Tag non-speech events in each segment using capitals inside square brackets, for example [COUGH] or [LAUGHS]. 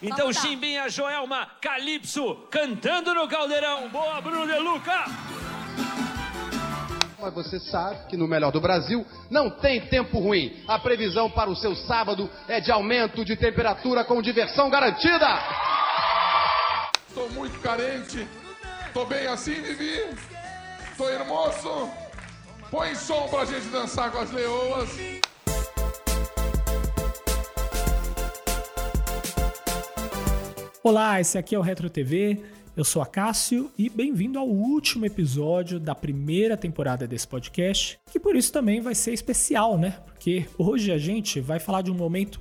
Então, Chimbinha, Joelma, Calypso, cantando no Caldeirão. Boa, Bruno De Luca! Mas você sabe que no melhor do Brasil não tem tempo ruim. A previsão para o seu sábado é de aumento de temperatura com diversão garantida. Tô muito carente. Tô bem assim, Vivi. Tô hermoso. Põe som pra gente dançar com as leoas. Olá, esse aqui é o Retro TV. Eu sou a Cássio e bem-vindo ao último episódio da primeira temporada desse podcast, que por isso também vai ser especial, né? Porque hoje a gente vai falar de um momento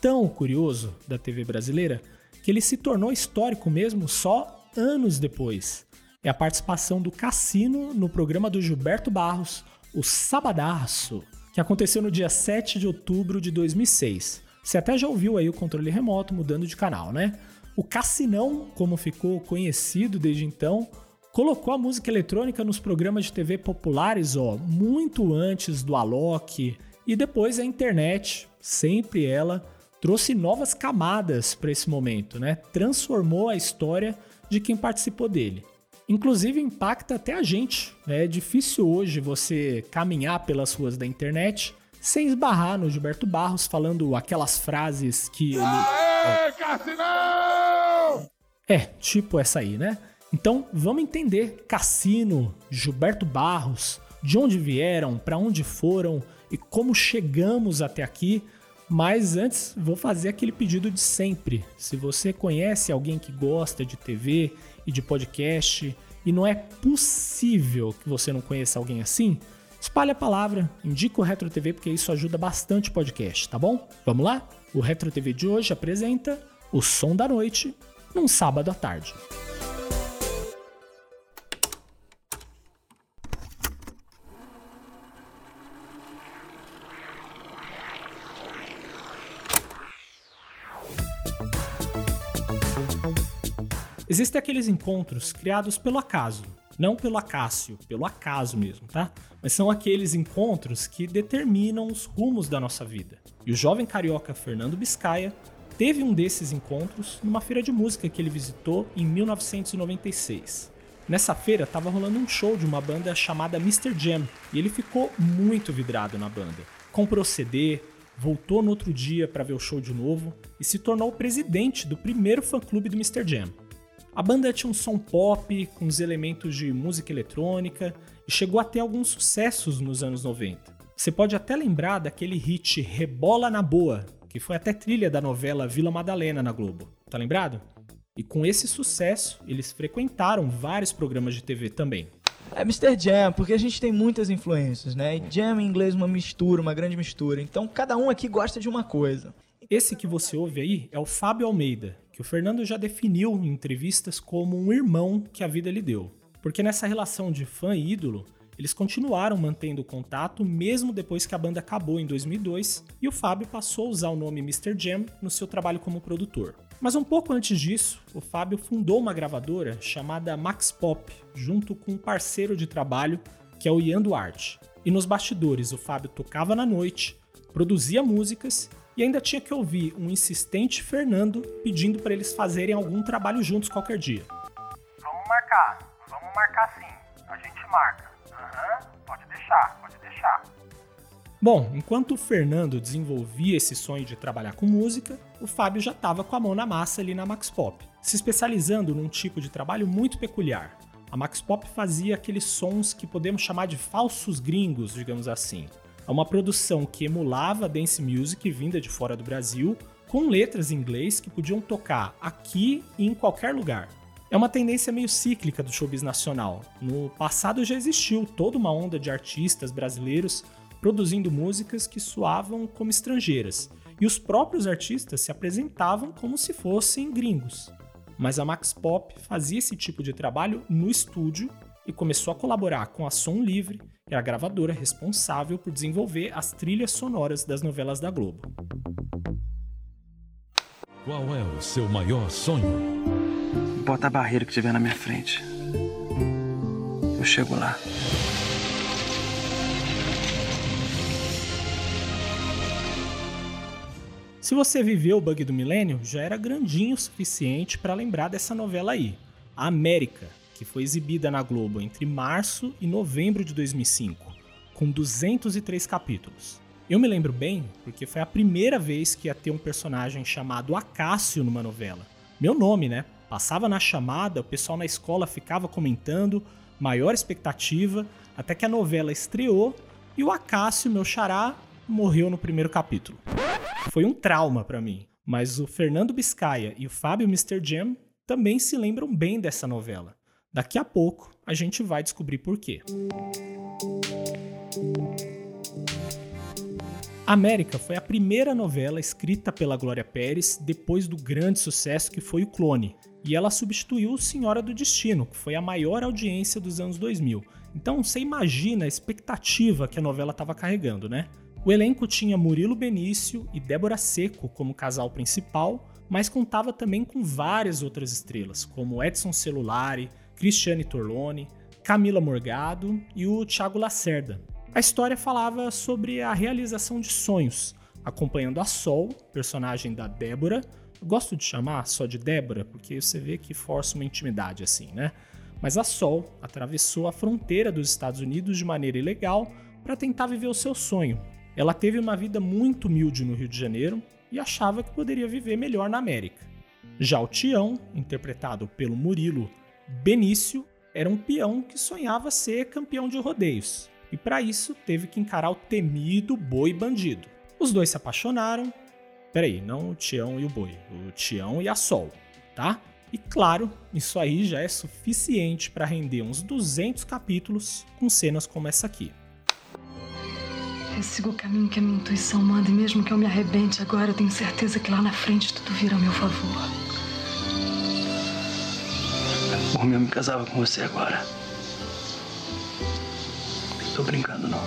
tão curioso da TV brasileira que ele se tornou histórico mesmo só anos depois. É a participação do Cassino no programa do Gilberto Barros, o Sabadaço, que aconteceu no dia 7 de outubro de 2006. Você até já ouviu aí o controle remoto mudando de canal, né? O Cassinão, como ficou conhecido desde então, colocou a música eletrônica nos programas de TV populares, ó, muito antes do Alok, e depois a internet, sempre ela, trouxe novas camadas para esse momento, né? Transformou a história de quem participou dele. Inclusive impacta até a gente. Né? É difícil hoje você caminhar pelas ruas da internet sem esbarrar no Gilberto Barros falando aquelas frases que ele. Aê, Cassinão! É, tipo essa aí, né? Então vamos entender Cassino, Gilberto Barros, de onde vieram, para onde foram e como chegamos até aqui. Mas antes, vou fazer aquele pedido de sempre. Se você conhece alguém que gosta de TV e de podcast e não é possível que você não conheça alguém assim, Espalhe a palavra, indica o Retro TV porque isso ajuda bastante o podcast, tá bom? Vamos lá? O Retro TV de hoje apresenta O Som da Noite num sábado à tarde. Existem aqueles encontros criados pelo acaso, não pelo acácio, pelo acaso mesmo, tá? Mas são aqueles encontros que determinam os rumos da nossa vida. E o jovem carioca Fernando Biscaia teve um desses encontros numa feira de música que ele visitou em 1996. Nessa feira estava rolando um show de uma banda chamada Mr. Jam e ele ficou muito vidrado na banda. Comprou CD, voltou no outro dia para ver o show de novo e se tornou o presidente do primeiro fã-clube do Mr. Jam. A banda tinha um som pop, com os elementos de música eletrônica, e chegou a ter alguns sucessos nos anos 90. Você pode até lembrar daquele hit Rebola na Boa, que foi até trilha da novela Vila Madalena na Globo. Tá lembrado? E com esse sucesso, eles frequentaram vários programas de TV também. É Mr. Jam, porque a gente tem muitas influências, né? E jam em inglês uma mistura, uma grande mistura. Então cada um aqui gosta de uma coisa. Esse que você ouve aí é o Fábio Almeida, que o Fernando já definiu em entrevistas como um irmão que a vida lhe deu. Porque nessa relação de fã e ídolo, eles continuaram mantendo contato mesmo depois que a banda acabou em 2002 e o Fábio passou a usar o nome Mr. Jam no seu trabalho como produtor. Mas um pouco antes disso, o Fábio fundou uma gravadora chamada Max Pop, junto com um parceiro de trabalho que é o Ian Duarte. E nos bastidores, o Fábio tocava na noite, produzia músicas e ainda tinha que ouvir um insistente Fernando pedindo para eles fazerem algum trabalho juntos qualquer dia. Vamos marcar, vamos marcar sim. A gente marca. Aham, uhum, pode deixar, pode deixar. Bom, enquanto o Fernando desenvolvia esse sonho de trabalhar com música, o Fábio já estava com a mão na massa ali na Max Pop, se especializando num tipo de trabalho muito peculiar. A Max Pop fazia aqueles sons que podemos chamar de falsos gringos, digamos assim, é uma produção que emulava dance music vinda de fora do Brasil, com letras em inglês que podiam tocar aqui e em qualquer lugar. É uma tendência meio cíclica do showbiz nacional. No passado já existiu toda uma onda de artistas brasileiros produzindo músicas que soavam como estrangeiras, e os próprios artistas se apresentavam como se fossem gringos. Mas a Max Pop fazia esse tipo de trabalho no estúdio e começou a colaborar com a Som Livre, que é a gravadora responsável por desenvolver as trilhas sonoras das novelas da Globo. Qual é o seu maior sonho? Bota a barreira que tiver na minha frente. Eu chego lá. Se você viveu o bug do milênio, já era grandinho o suficiente para lembrar dessa novela aí, A América, que foi exibida na Globo entre março e novembro de 2005, com 203 capítulos. Eu me lembro bem porque foi a primeira vez que ia ter um personagem chamado Acácio numa novela. Meu nome, né? Passava na chamada, o pessoal na escola ficava comentando, maior expectativa, até que a novela estreou e o Acácio, meu xará, morreu no primeiro capítulo. Foi um trauma para mim, mas o Fernando Biscaia e o Fábio Mr. Jam também se lembram bem dessa novela. Daqui a pouco a gente vai descobrir por quê. América foi a primeira novela escrita pela Glória Pérez depois do grande sucesso que foi O Clone, e ela substituiu Senhora do Destino, que foi a maior audiência dos anos 2000. Então você imagina a expectativa que a novela estava carregando, né? O elenco tinha Murilo Benício e Débora Seco como casal principal, mas contava também com várias outras estrelas, como Edson Celulari, Cristiane Torlone, Camila Morgado e o Thiago Lacerda, a história falava sobre a realização de sonhos, acompanhando a Sol, personagem da Débora. Eu gosto de chamar só de Débora, porque você vê que força uma intimidade assim, né? Mas a Sol atravessou a fronteira dos Estados Unidos de maneira ilegal para tentar viver o seu sonho. Ela teve uma vida muito humilde no Rio de Janeiro e achava que poderia viver melhor na América. Já o Tião, interpretado pelo Murilo Benício, era um peão que sonhava ser campeão de rodeios e para isso teve que encarar o temido boi bandido. Os dois se apaixonaram. Peraí, não o Tião e o boi, o Tião e a Sol, tá? E claro, isso aí já é suficiente para render uns 200 capítulos com cenas como essa aqui. Eu sigo o caminho que a minha intuição manda e mesmo que eu me arrebente agora, eu tenho certeza que lá na frente tudo vira a meu favor. Por mim, eu me casava com você agora. Tô brincando, não.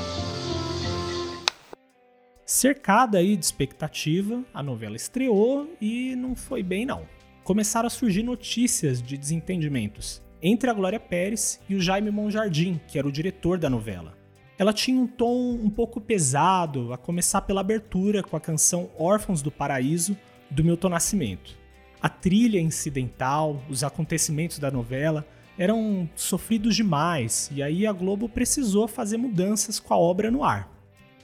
Cercada aí de expectativa, a novela estreou e não foi bem não. Começaram a surgir notícias de desentendimentos entre a Glória Pérez e o Jaime Monjardim, que era o diretor da novela. Ela tinha um tom um pouco pesado, a começar pela abertura com a canção Órfãos do Paraíso, do Milton Nascimento. A trilha incidental, os acontecimentos da novela eram sofridos demais, e aí a Globo precisou fazer mudanças com a obra no ar.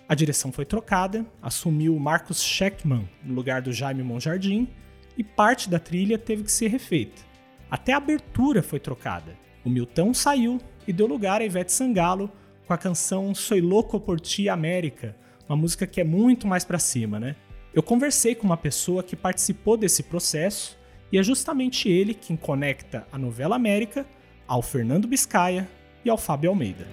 A direção foi trocada, assumiu Marcos Scheckman no lugar do Jaime Monjardim, e parte da trilha teve que ser refeita. Até a abertura foi trocada. O Milton saiu e deu lugar a Ivete Sangalo com a canção Soy Louco por Ti América, uma música que é muito mais para cima, né? Eu conversei com uma pessoa que participou desse processo e é justamente ele quem conecta a novela América ao Fernando Biscaia e ao Fábio Almeida.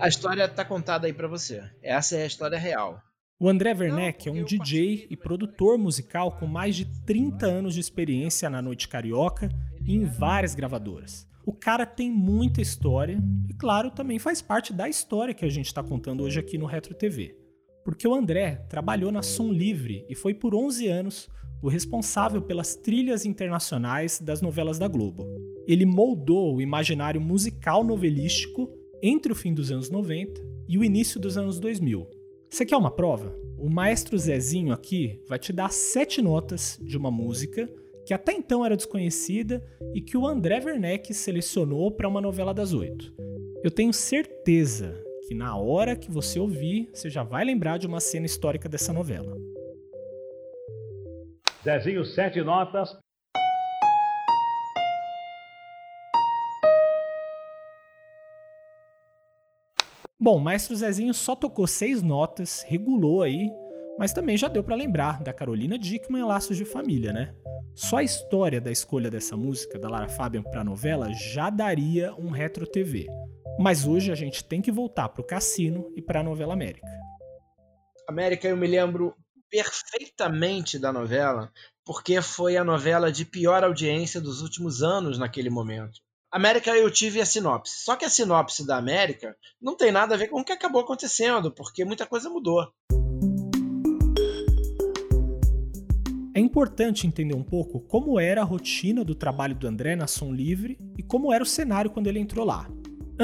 A história tá contada aí para você. Essa é a história real. O André Werneck é um DJ e produtor musical com mais de 30 anos de experiência na noite carioca e em várias gravadoras. O cara tem muita história e, claro, também faz parte da história que a gente está contando hoje aqui no Retro TV. Porque o André trabalhou na Som Livre e foi por 11 anos o responsável pelas trilhas internacionais das novelas da Globo. Ele moldou o imaginário musical novelístico entre o fim dos anos 90 e o início dos anos 2000. Você quer uma prova? O maestro Zezinho aqui vai te dar sete notas de uma música que até então era desconhecida e que o André Werneck selecionou para uma novela das oito. Eu tenho certeza que na hora que você ouvir, você já vai lembrar de uma cena histórica dessa novela. Zezinho, sete notas. Bom, Maestro Zezinho só tocou seis notas, regulou aí, mas também já deu para lembrar da Carolina Dickman em Laços de Família, né? Só a história da escolha dessa música da Lara Fabian para a novela já daria um retro TV. Mas hoje a gente tem que voltar para o Cassino e para a novela América. América, eu me lembro perfeitamente da novela, porque foi a novela de pior audiência dos últimos anos naquele momento. América eu tive a sinopse. Só que a sinopse da América não tem nada a ver com o que acabou acontecendo, porque muita coisa mudou. É importante entender um pouco como era a rotina do trabalho do André na Som Livre e como era o cenário quando ele entrou lá.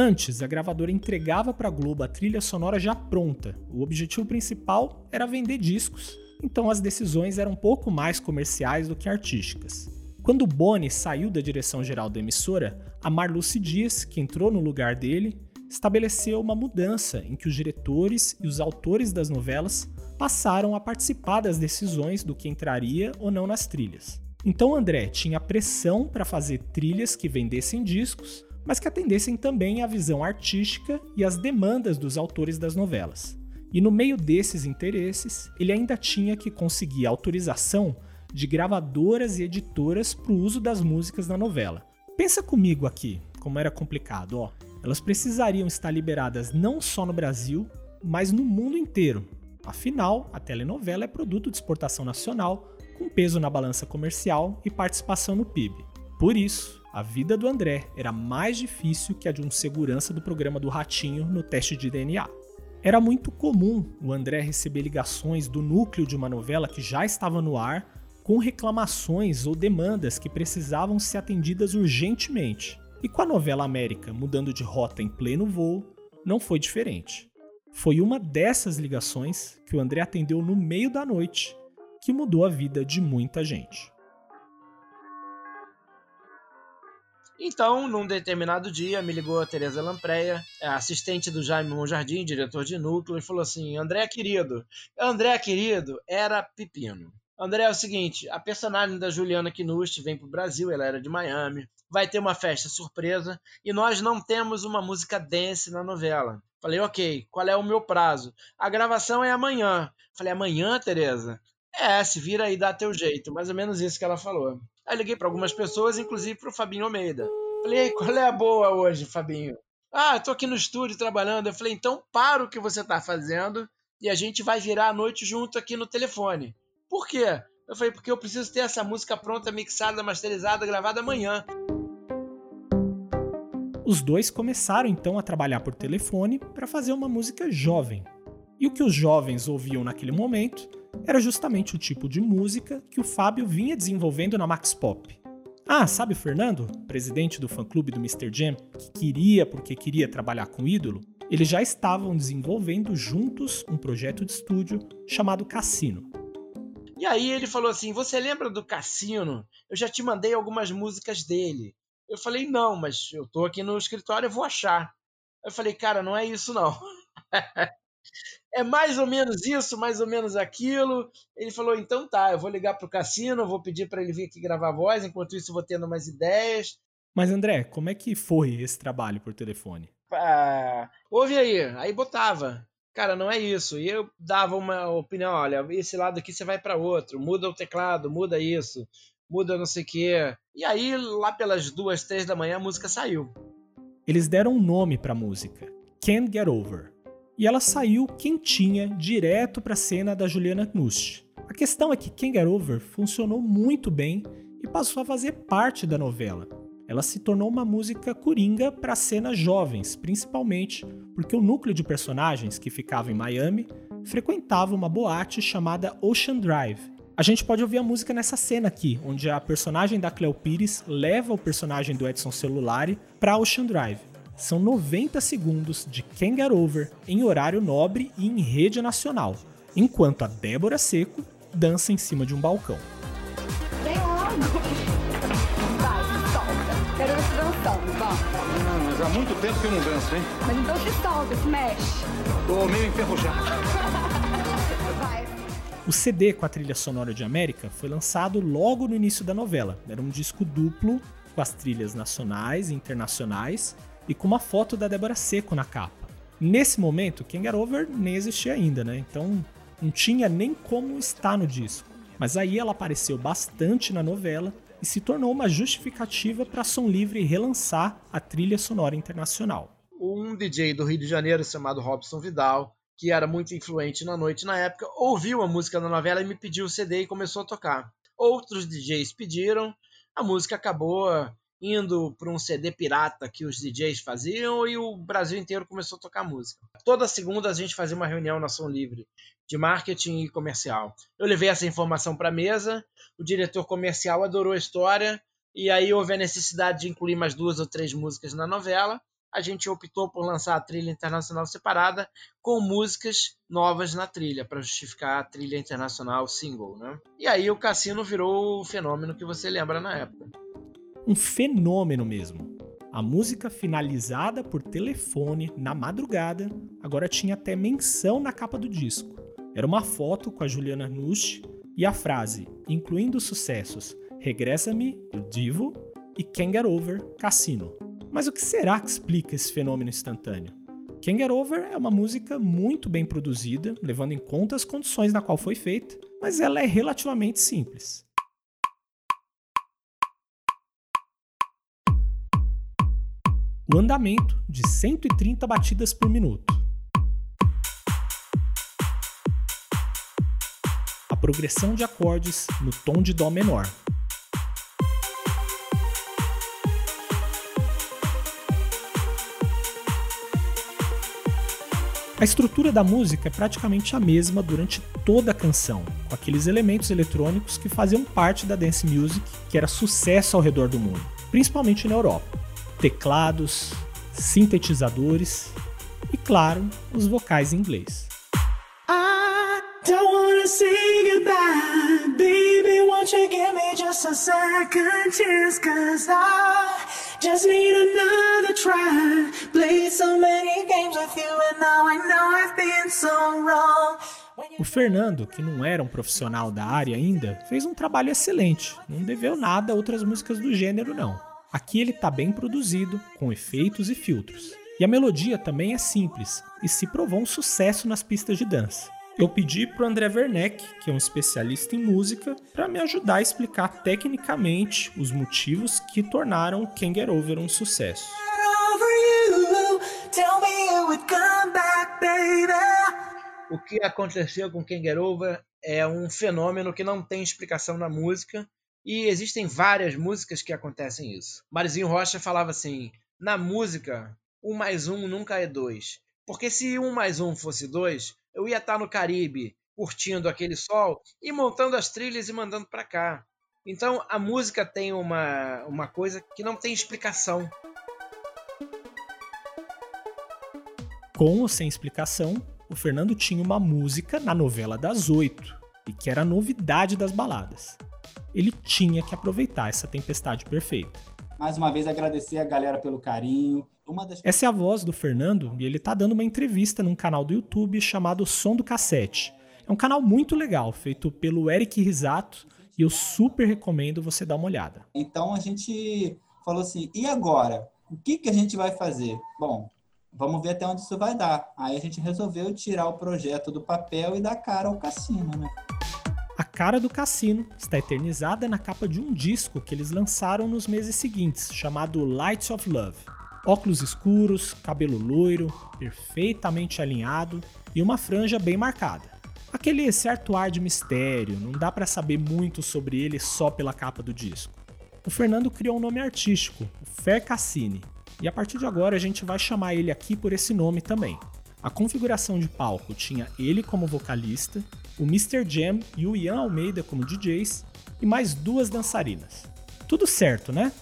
Antes, a gravadora entregava para a Globo a trilha sonora já pronta. O objetivo principal era vender discos, então as decisões eram um pouco mais comerciais do que artísticas. Quando Boni saiu da direção geral da emissora, a Marluce Dias, que entrou no lugar dele, estabeleceu uma mudança em que os diretores e os autores das novelas passaram a participar das decisões do que entraria ou não nas trilhas. Então André tinha pressão para fazer trilhas que vendessem discos, mas que atendessem também à visão artística e às demandas dos autores das novelas. E no meio desses interesses, ele ainda tinha que conseguir autorização de gravadoras e editoras para o uso das músicas na novela. Pensa comigo aqui, como era complicado, ó. Elas precisariam estar liberadas não só no Brasil, mas no mundo inteiro. Afinal, a telenovela é produto de exportação nacional, com peso na balança comercial e participação no PIB. Por isso, a vida do André era mais difícil que a de um segurança do programa do Ratinho no teste de DNA. Era muito comum o André receber ligações do núcleo de uma novela que já estava no ar com reclamações ou demandas que precisavam ser atendidas urgentemente. E com a novela América mudando de rota em pleno voo, não foi diferente. Foi uma dessas ligações que o André atendeu no meio da noite que mudou a vida de muita gente. Então, num determinado dia, me ligou a Tereza Lampreia, assistente do Jaime Monjardim, diretor de núcleo, e falou assim: André querido, André querido era pepino. André, é o seguinte: a personagem da Juliana Knust vem para o Brasil, ela era de Miami, vai ter uma festa surpresa e nós não temos uma música dance na novela. Falei, ok, qual é o meu prazo? A gravação é amanhã. Falei, amanhã, Tereza? É, se vira aí, dá teu jeito. Mais ou menos isso que ela falou. Aí liguei para algumas pessoas, inclusive para o Fabinho Almeida. Falei, qual é a boa hoje, Fabinho? Ah, tô aqui no estúdio trabalhando. Eu falei, então para o que você tá fazendo e a gente vai virar a noite junto aqui no telefone. Por quê? Eu falei, porque eu preciso ter essa música pronta, mixada, masterizada, gravada amanhã. Os dois começaram então a trabalhar por telefone para fazer uma música jovem. E o que os jovens ouviam naquele momento era justamente o tipo de música que o Fábio vinha desenvolvendo na Max Pop. Ah, sabe o Fernando, presidente do fã-clube do Mr. Jam, que queria porque queria trabalhar com o ídolo? Eles já estavam desenvolvendo juntos um projeto de estúdio chamado Cassino. E aí ele falou assim: Você lembra do Cassino? Eu já te mandei algumas músicas dele. Eu falei: Não, mas eu tô aqui no escritório, eu vou achar. Eu falei: Cara, não é isso não. [LAUGHS] é mais ou menos isso, mais ou menos aquilo. Ele falou: Então tá, eu vou ligar pro Cassino, vou pedir para ele vir aqui gravar a voz. Enquanto isso, vou tendo umas ideias. Mas André, como é que foi esse trabalho por telefone? Ah, ouve aí, aí botava cara, não é isso. E eu dava uma opinião, olha, esse lado aqui você vai para outro, muda o teclado, muda isso, muda não sei o quê. E aí, lá pelas duas, três da manhã, a música saiu. Eles deram um nome para a música, Can't Get Over. E ela saiu quentinha, direto para a cena da Juliana Knust. A questão é que Can't Get Over funcionou muito bem e passou a fazer parte da novela ela se tornou uma música coringa para cenas jovens, principalmente porque o núcleo de personagens que ficava em Miami frequentava uma boate chamada Ocean Drive. A gente pode ouvir a música nessa cena aqui, onde a personagem da Cleo Pires leva o personagem do Edson Celulari para Ocean Drive. São 90 segundos de Can't Get Over em horário nobre e em rede nacional, enquanto a Débora Seco dança em cima de um balcão. Vem logo! Quero ver se dançando, vamos. Não, mas há muito tempo que eu não danço, hein? Mas então se solta, se mexe. Tô meio enferrujado. [LAUGHS] Vai. O CD com a trilha sonora de América foi lançado logo no início da novela. Era um disco duplo com as trilhas nacionais e internacionais e com uma foto da Débora Seco na capa. Nesse momento, King Over nem existia ainda, né? Então não tinha nem como estar no disco. Mas aí ela apareceu bastante na novela e se tornou uma justificativa para Som Livre relançar a trilha sonora internacional. Um DJ do Rio de Janeiro chamado Robson Vidal, que era muito influente na noite na época, ouviu a música da novela e me pediu o CD e começou a tocar. Outros DJs pediram, a música acabou indo para um CD pirata que os DJs faziam e o Brasil inteiro começou a tocar música. Toda segunda a gente fazia uma reunião na Som Livre de marketing e comercial. Eu levei essa informação para a mesa, o diretor comercial adorou a história e aí houve a necessidade de incluir mais duas ou três músicas na novela a gente optou por lançar a trilha internacional separada com músicas novas na trilha, para justificar a trilha internacional single. Né? E aí o Cassino virou o fenômeno que você lembra na época. Um fenômeno mesmo. A música finalizada por telefone na madrugada agora tinha até menção na capa do disco. Era uma foto com a Juliana Nusch e a frase, incluindo os sucessos Regressa-me, o Divo e Can't Get Over, Cassino. Mas o que será que explica esse fenômeno instantâneo? Can't Get Over é uma música muito bem produzida, levando em conta as condições na qual foi feita, mas ela é relativamente simples. O andamento de 130 batidas por minuto. A progressão de acordes no tom de Dó menor, A estrutura da música é praticamente a mesma durante toda a canção, com aqueles elementos eletrônicos que faziam parte da dance music que era sucesso ao redor do mundo, principalmente na Europa. Teclados, sintetizadores e, claro, os vocais em inglês. Baby, won't you give me just a second chance? Cause I Just need another try. Played so many games with you and now I know I've been so wrong. O Fernando, que não era um profissional da área ainda, fez um trabalho excelente. Não deveu nada a outras músicas do gênero, não. Aqui ele está bem produzido, com efeitos e filtros. E a melodia também é simples e se provou um sucesso nas pistas de dança eu pedi para o André Werneck, que é um especialista em música, para me ajudar a explicar tecnicamente os motivos que tornaram Can't Get Over um sucesso. O que aconteceu com Can't Get Over é um fenômeno que não tem explicação na música e existem várias músicas que acontecem isso. Marizinho Rocha falava assim: na música, um mais um nunca é dois. Porque se um mais um fosse dois, eu ia estar no Caribe curtindo aquele sol e montando as trilhas e mandando para cá. Então a música tem uma, uma coisa que não tem explicação. Com ou sem explicação, o Fernando tinha uma música na novela das oito e que era novidade das baladas. Ele tinha que aproveitar essa tempestade perfeita. Mais uma vez agradecer a galera pelo carinho, das... Essa é a voz do Fernando e ele tá dando uma entrevista num canal do YouTube chamado Som do Cassete. É um canal muito legal, feito pelo Eric Risato, e eu super recomendo você dar uma olhada. Então a gente falou assim: e agora? O que, que a gente vai fazer? Bom, vamos ver até onde isso vai dar. Aí a gente resolveu tirar o projeto do papel e dar cara ao cassino, né? Cara do cassino está eternizada na capa de um disco que eles lançaram nos meses seguintes, chamado Lights of Love. Óculos escuros, cabelo loiro, perfeitamente alinhado e uma franja bem marcada. Aquele certo ar de mistério, não dá para saber muito sobre ele só pela capa do disco. O Fernando criou um nome artístico, o Fer Cassini, e a partir de agora a gente vai chamar ele aqui por esse nome também. A configuração de palco tinha ele como vocalista, o Mr. Jam e o Ian Almeida como DJs e mais duas dançarinas. Tudo certo, né?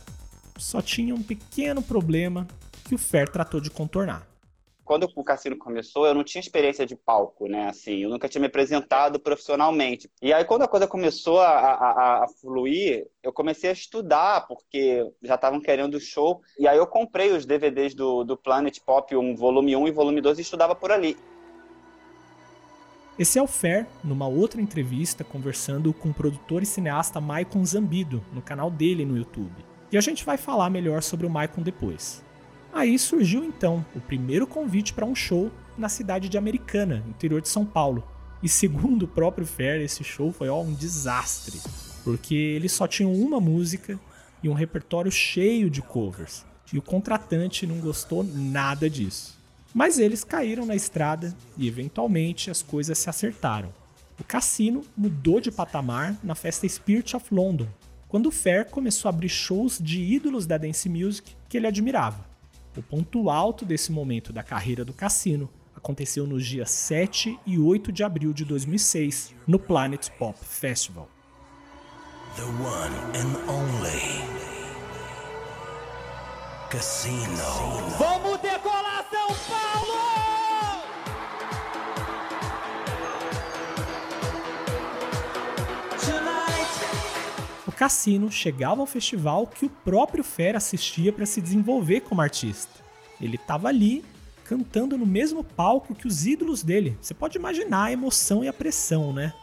só tinha um pequeno problema que o Fer tratou de contornar. Quando o cassino começou, eu não tinha experiência de palco, né? Assim, eu nunca tinha me apresentado profissionalmente. E aí, quando a coisa começou a, a, a fluir, eu comecei a estudar, porque já estavam querendo o show. E aí, eu comprei os DVDs do, do Planet Pop, um volume 1 e volume 2, e estudava por ali. Esse é o Fer, numa outra entrevista, conversando com o produtor e cineasta Maicon Zambido, no canal dele no YouTube. E a gente vai falar melhor sobre o Maicon depois. Aí surgiu então o primeiro convite para um show na cidade de Americana, interior de São Paulo. E segundo o próprio Fer, esse show foi ó, um desastre, porque eles só tinham uma música e um repertório cheio de covers. E o contratante não gostou nada disso. Mas eles caíram na estrada e eventualmente as coisas se acertaram. O cassino mudou de patamar na festa Spirit of London, quando o Fair começou a abrir shows de ídolos da dance music que ele admirava. O ponto alto desse momento da carreira do Cassino aconteceu nos dias 7 e 8 de abril de 2006, no Planet Pop Festival. The one and only Cassino. Vamos decolar São Cassino chegava ao festival que o próprio Fer assistia para se desenvolver como artista. Ele estava ali cantando no mesmo palco que os ídolos dele. Você pode imaginar a emoção e a pressão, né?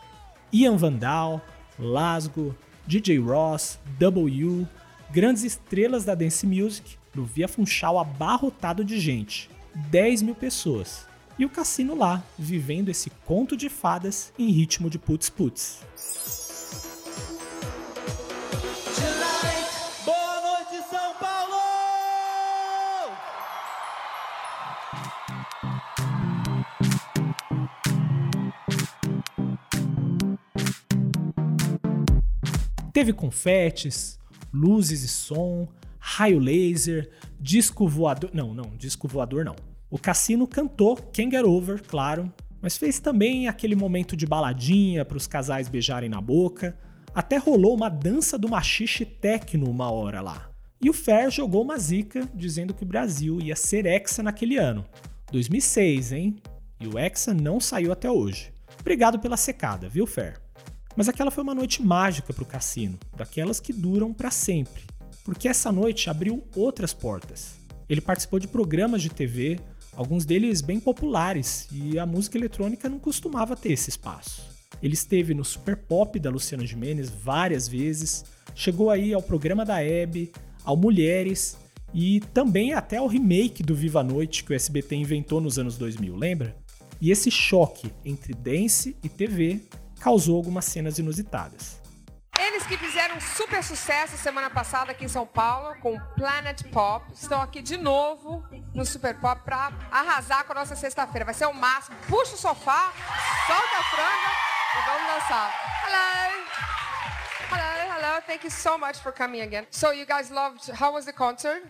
Ian Vandal, Lasgo, DJ Ross, W, grandes estrelas da dance music, no Via Funchal abarrotado de gente. 10 mil pessoas. E o cassino lá, vivendo esse conto de fadas em ritmo de putz-putz. Teve confetes, luzes e som, raio laser, disco voador. Não, não, disco voador não. O cassino cantou Can't Get Over, claro, mas fez também aquele momento de baladinha para os casais beijarem na boca. Até rolou uma dança do machixe techno uma hora lá. E o Fer jogou uma zica dizendo que o Brasil ia ser hexa naquele ano. 2006, hein? E o hexa não saiu até hoje. Obrigado pela secada, viu, Fer? Mas aquela foi uma noite mágica para o cassino, daquelas que duram para sempre, porque essa noite abriu outras portas. Ele participou de programas de TV, alguns deles bem populares, e a música eletrônica não costumava ter esse espaço. Ele esteve no Super Pop da Luciana Gimenez várias vezes, chegou aí ao programa da Hebe, ao Mulheres e também até ao remake do Viva a Noite que o SBT inventou nos anos 2000, lembra? E esse choque entre dance e TV causou algumas cenas inusitadas. Eles que fizeram um super sucesso semana passada aqui em São Paulo com o Planet Pop estão aqui de novo no Super Pop para arrasar com a nossa sexta-feira. Vai ser o máximo. Puxa o sofá, solta a franga e vamos dançar. Hello. Hello, hello. Thank you so much for coming again. So you guys loved. How was the concert?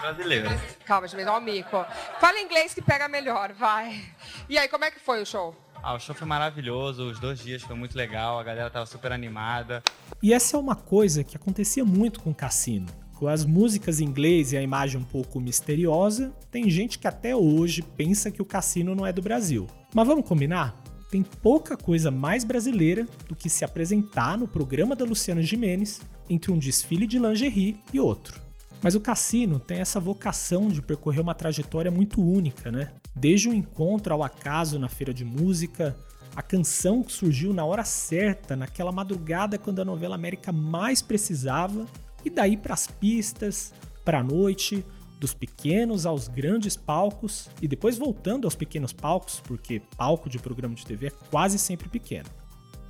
Brasileiro. Calma, gente, ó o mico. Fala inglês que pega melhor, vai. E aí, como é que foi o show? Ah, o show foi maravilhoso, os dois dias foi muito legal, a galera tava super animada. E essa é uma coisa que acontecia muito com o cassino. Com as músicas em inglês e a imagem um pouco misteriosa, tem gente que até hoje pensa que o cassino não é do Brasil. Mas vamos combinar? Tem pouca coisa mais brasileira do que se apresentar no programa da Luciana Gimenez entre um desfile de lingerie e outro. Mas o cassino tem essa vocação de percorrer uma trajetória muito única, né? Desde o encontro ao acaso na feira de música, a canção que surgiu na hora certa, naquela madrugada quando a novela América mais precisava, e daí para as pistas, para a noite, dos pequenos aos grandes palcos e depois voltando aos pequenos palcos, porque palco de programa de TV é quase sempre pequeno.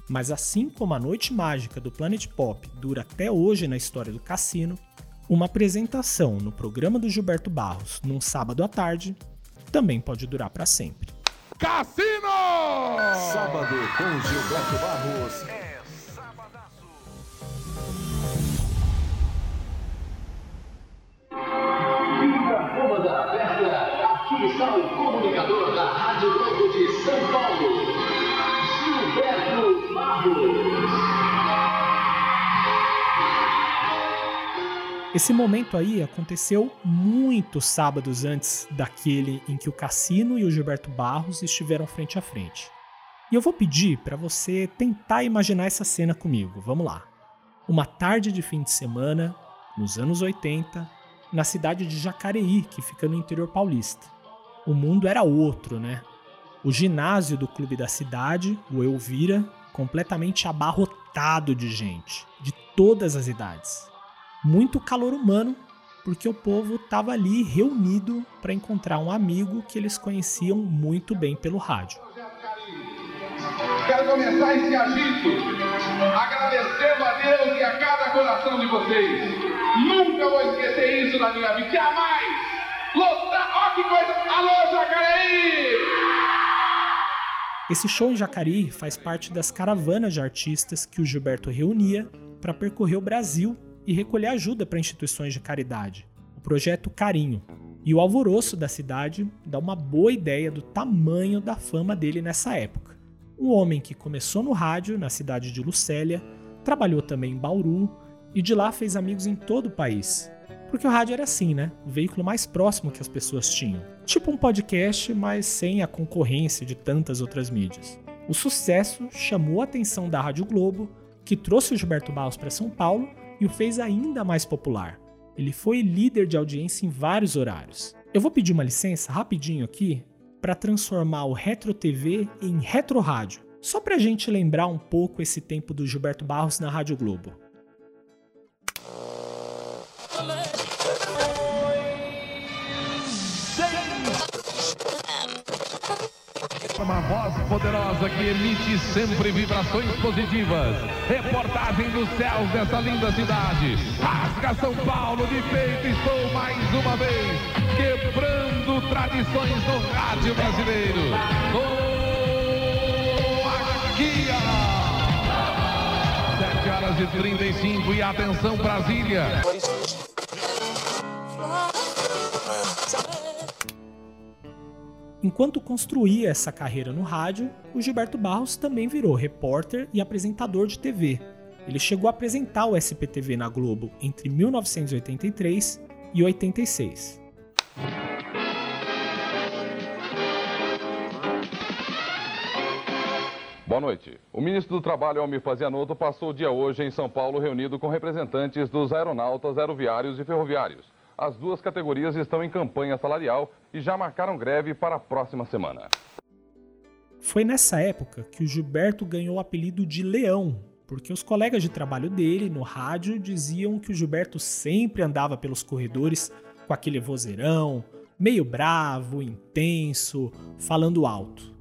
Mas assim como a noite mágica do Planet Pop dura até hoje na história do cassino, uma apresentação no programa do Gilberto Barros num sábado à tarde também pode durar para sempre. Cassino! Sábado com Gilberto Barros. Esse momento aí aconteceu muitos sábados antes daquele em que o Cassino e o Gilberto Barros estiveram frente a frente. E eu vou pedir para você tentar imaginar essa cena comigo. Vamos lá. Uma tarde de fim de semana, nos anos 80, na cidade de Jacareí, que fica no interior paulista. O mundo era outro, né? O ginásio do clube da cidade, o Elvira, completamente abarrotado de gente, de todas as idades. Muito calor humano, porque o povo estava ali reunido para encontrar um amigo que eles conheciam muito bem pelo rádio. Quero começar esse agito agradecendo a Deus e a cada coração de vocês. Nunca vou esquecer isso na minha vida. Jamais! Lotar! Que coisa! Alô, Jacareí! Esse show em Jacareí faz parte das caravanas de artistas que o Gilberto reunia para percorrer o Brasil e recolher ajuda para instituições de caridade, o projeto Carinho. E o alvoroço da cidade dá uma boa ideia do tamanho da fama dele nessa época. Um homem que começou no rádio na cidade de Lucélia, trabalhou também em Bauru e de lá fez amigos em todo o país. Porque o rádio era assim, né? O veículo mais próximo que as pessoas tinham. Tipo um podcast, mas sem a concorrência de tantas outras mídias. O sucesso chamou a atenção da Rádio Globo, que trouxe o Gilberto Barros para São Paulo e o fez ainda mais popular. Ele foi líder de audiência em vários horários. Eu vou pedir uma licença rapidinho aqui para transformar o Retro TV em Retro Rádio, só para a gente lembrar um pouco esse tempo do Gilberto Barros na Rádio Globo. Uma voz poderosa que emite sempre vibrações positivas. Reportagem dos céus dessa linda cidade. Rasga São Paulo de peito, estou mais uma vez quebrando tradições do rádio brasileiro. Noaquia! 7 horas e 35 e atenção Brasília. Enquanto construía essa carreira no rádio, o Gilberto Barros também virou repórter e apresentador de TV. Ele chegou a apresentar o SPTV na Globo entre 1983 e 86. Boa noite. O ministro do Trabalho, Almir Fazianotto, passou o dia hoje em São Paulo reunido com representantes dos aeronautas, aeroviários e ferroviários. As duas categorias estão em campanha salarial e já marcaram greve para a próxima semana. Foi nessa época que o Gilberto ganhou o apelido de Leão, porque os colegas de trabalho dele no rádio diziam que o Gilberto sempre andava pelos corredores com aquele vozeirão, meio bravo, intenso, falando alto.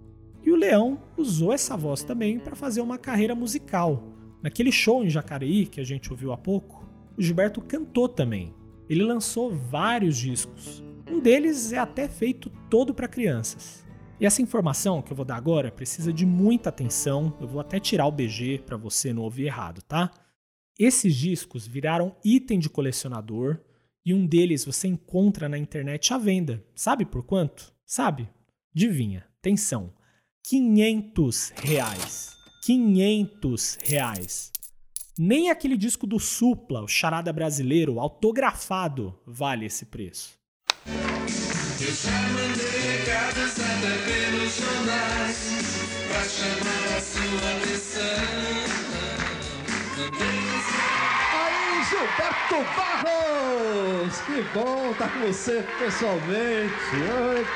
E o Leão usou essa voz também para fazer uma carreira musical. Naquele show em Jacareí que a gente ouviu há pouco, o Gilberto cantou também. Ele lançou vários discos. Um deles é até feito todo para crianças. E essa informação que eu vou dar agora precisa de muita atenção. Eu vou até tirar o BG para você não ouvir errado, tá? Esses discos viraram item de colecionador e um deles você encontra na internet à venda. Sabe por quanto? Sabe? Adivinha. Atenção. 500 reais. 500 reais. Nem aquele disco do Supla, o Charada Brasileiro, autografado, vale esse preço. Eu Gilberto Barros! Que bom estar com você pessoalmente.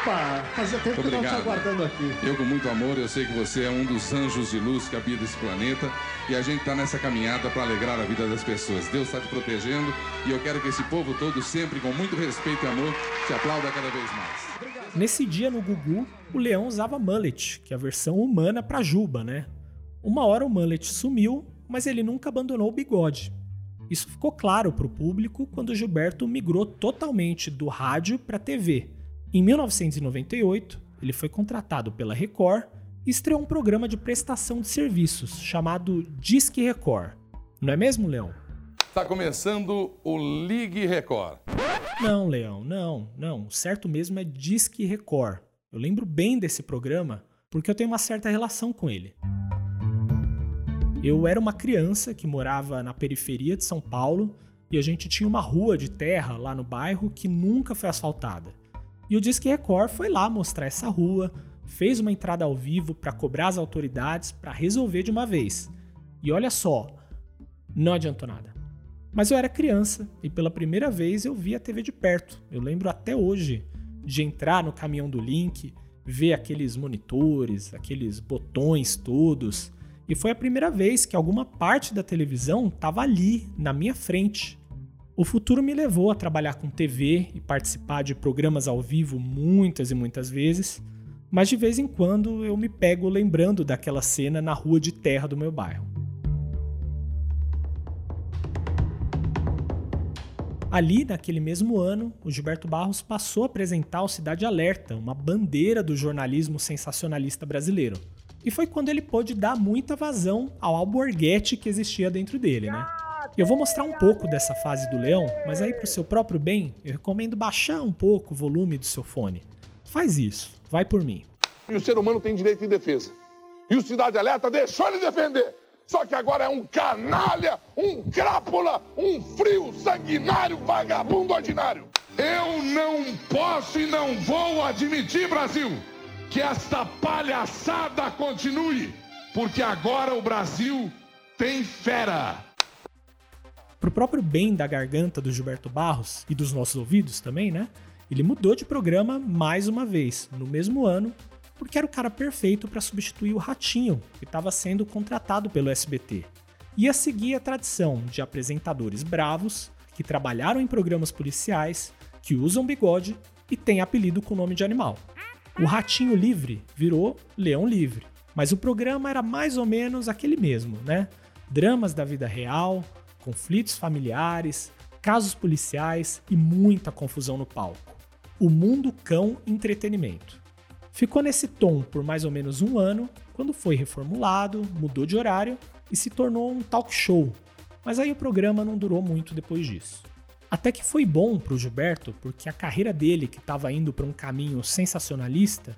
Opa! Fazia tempo que não te aguardando aqui. Eu, com muito amor, eu sei que você é um dos anjos de luz que habita esse planeta e a gente está nessa caminhada para alegrar a vida das pessoas. Deus está te protegendo e eu quero que esse povo todo, sempre com muito respeito e amor, te aplauda cada vez mais. Nesse dia no Gugu, o leão usava mullet, que é a versão humana para juba, né? Uma hora o mullet sumiu, mas ele nunca abandonou o bigode. Isso ficou claro para o público quando Gilberto migrou totalmente do rádio para a TV. Em 1998, ele foi contratado pela Record e estreou um programa de prestação de serviços chamado Disque Record. Não é mesmo, Leão? Está começando o Ligue Record. Não, Leão, não, não. O certo mesmo é Disque Record. Eu lembro bem desse programa porque eu tenho uma certa relação com ele. Eu era uma criança que morava na periferia de São Paulo e a gente tinha uma rua de terra lá no bairro que nunca foi asfaltada. E o Disque Record foi lá mostrar essa rua, fez uma entrada ao vivo para cobrar as autoridades para resolver de uma vez. E olha só, não adiantou nada. Mas eu era criança e pela primeira vez eu vi a TV de perto. Eu lembro até hoje de entrar no caminhão do Link, ver aqueles monitores, aqueles botões todos. E foi a primeira vez que alguma parte da televisão estava ali, na minha frente. O futuro me levou a trabalhar com TV e participar de programas ao vivo muitas e muitas vezes, mas de vez em quando eu me pego lembrando daquela cena na rua de terra do meu bairro. Ali, naquele mesmo ano, o Gilberto Barros passou a apresentar o Cidade Alerta, uma bandeira do jornalismo sensacionalista brasileiro. E foi quando ele pôde dar muita vazão ao alborguete que existia dentro dele, né? Eu vou mostrar um pouco dessa fase do leão, mas aí pro seu próprio bem, eu recomendo baixar um pouco o volume do seu fone. Faz isso, vai por mim. E o ser humano tem direito de defesa. E o Cidade Alerta deixou ele defender. Só que agora é um canalha, um crápula, um frio, sanguinário, vagabundo ordinário. Eu não posso e não vou admitir, Brasil, que esta palhaçada continue, porque agora o Brasil tem fera. Pro próprio bem da garganta do Gilberto Barros e dos nossos ouvidos também, né? Ele mudou de programa mais uma vez, no mesmo ano, porque era o cara perfeito para substituir o Ratinho, que estava sendo contratado pelo SBT. Ia seguir a tradição de apresentadores bravos, que trabalharam em programas policiais, que usam bigode e têm apelido com nome de animal. O Ratinho Livre virou Leão Livre, mas o programa era mais ou menos aquele mesmo, né? Dramas da vida real, conflitos familiares, casos policiais e muita confusão no palco. O Mundo Cão Entretenimento. Ficou nesse tom por mais ou menos um ano, quando foi reformulado, mudou de horário e se tornou um talk show. Mas aí o programa não durou muito depois disso. Até que foi bom para o Gilberto, porque a carreira dele, que estava indo para um caminho sensacionalista,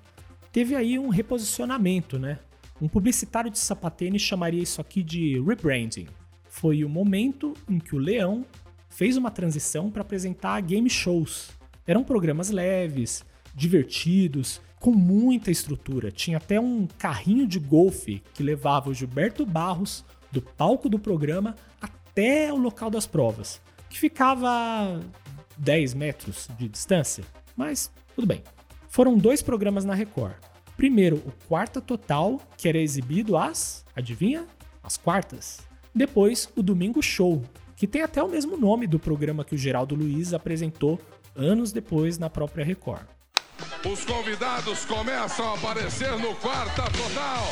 teve aí um reposicionamento, né? Um publicitário de sapatênis chamaria isso aqui de rebranding. Foi o momento em que o Leão fez uma transição para apresentar game shows. Eram programas leves, divertidos, com muita estrutura. Tinha até um carrinho de golfe que levava o Gilberto Barros do palco do programa até o local das provas que ficava a 10 metros de distância, mas tudo bem. Foram dois programas na Record. Primeiro, o Quarta Total, que era exibido às, adivinha? Às quartas. Depois, o Domingo Show, que tem até o mesmo nome do programa que o Geraldo Luiz apresentou anos depois na própria Record. Os convidados começam a aparecer no Quarta Total.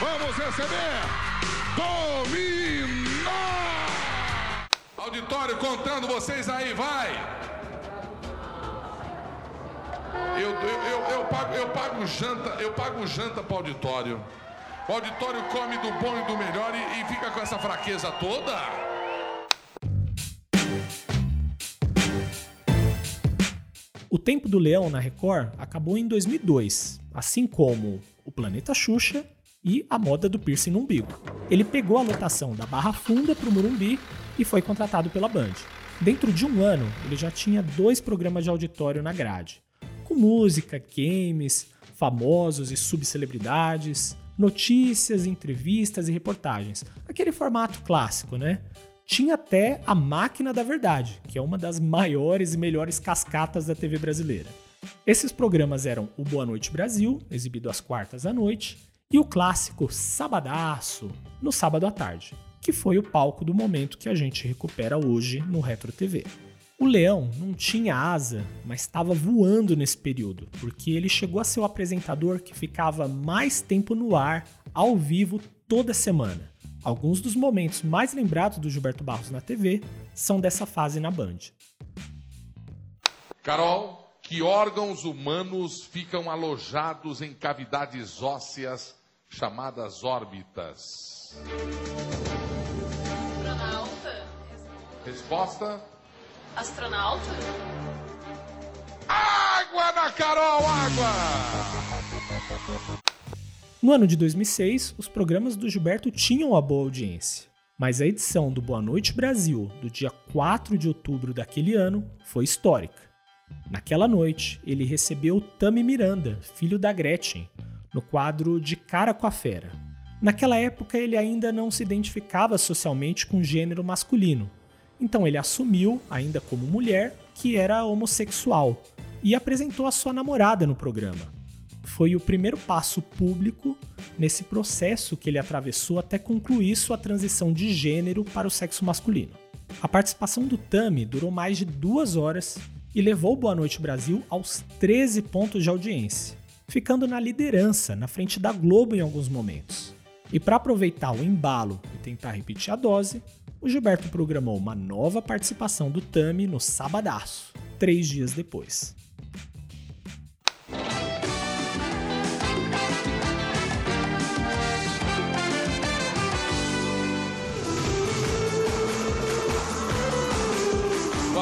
Vamos receber Dominó! Auditório contando vocês aí, vai! Eu, eu, eu, eu, pago, eu pago janta, eu pago janta para auditório. O auditório come do bom e do melhor e, e fica com essa fraqueza toda. O Tempo do Leão na Record acabou em 2002, assim como O Planeta Xuxa e A Moda do Piercing no Umbigo. Ele pegou a lotação da Barra Funda para o Morumbi e foi contratado pela Band. Dentro de um ano, ele já tinha dois programas de auditório na grade, com música, games, famosos e subcelebridades, notícias, entrevistas e reportagens. Aquele formato clássico, né? Tinha até a Máquina da Verdade, que é uma das maiores e melhores cascatas da TV brasileira. Esses programas eram o Boa Noite Brasil, exibido às quartas à noite, e o clássico Sabadaço, no sábado à tarde que foi o palco do momento que a gente recupera hoje no Retro TV. O leão não tinha asa, mas estava voando nesse período, porque ele chegou a ser o apresentador que ficava mais tempo no ar, ao vivo, toda semana. Alguns dos momentos mais lembrados do Gilberto Barros na TV são dessa fase na Band. Carol, que órgãos humanos ficam alojados em cavidades ósseas chamadas órbitas? Astronauta. Resposta? Astronauta? Água na Carol, água! No ano de 2006, os programas do Gilberto tinham uma boa audiência. Mas a edição do Boa Noite Brasil, do dia 4 de outubro daquele ano, foi histórica. Naquela noite, ele recebeu Tami Miranda, filho da Gretchen, no quadro De Cara com a Fera, Naquela época, ele ainda não se identificava socialmente com o gênero masculino, então ele assumiu, ainda como mulher, que era homossexual e apresentou a sua namorada no programa. Foi o primeiro passo público nesse processo que ele atravessou até concluir sua transição de gênero para o sexo masculino. A participação do Tami durou mais de duas horas e levou Boa Noite Brasil aos 13 pontos de audiência, ficando na liderança, na frente da Globo em alguns momentos. E para aproveitar o embalo e tentar repetir a dose, o Gilberto programou uma nova participação do Tami no Sabadaço, três dias depois.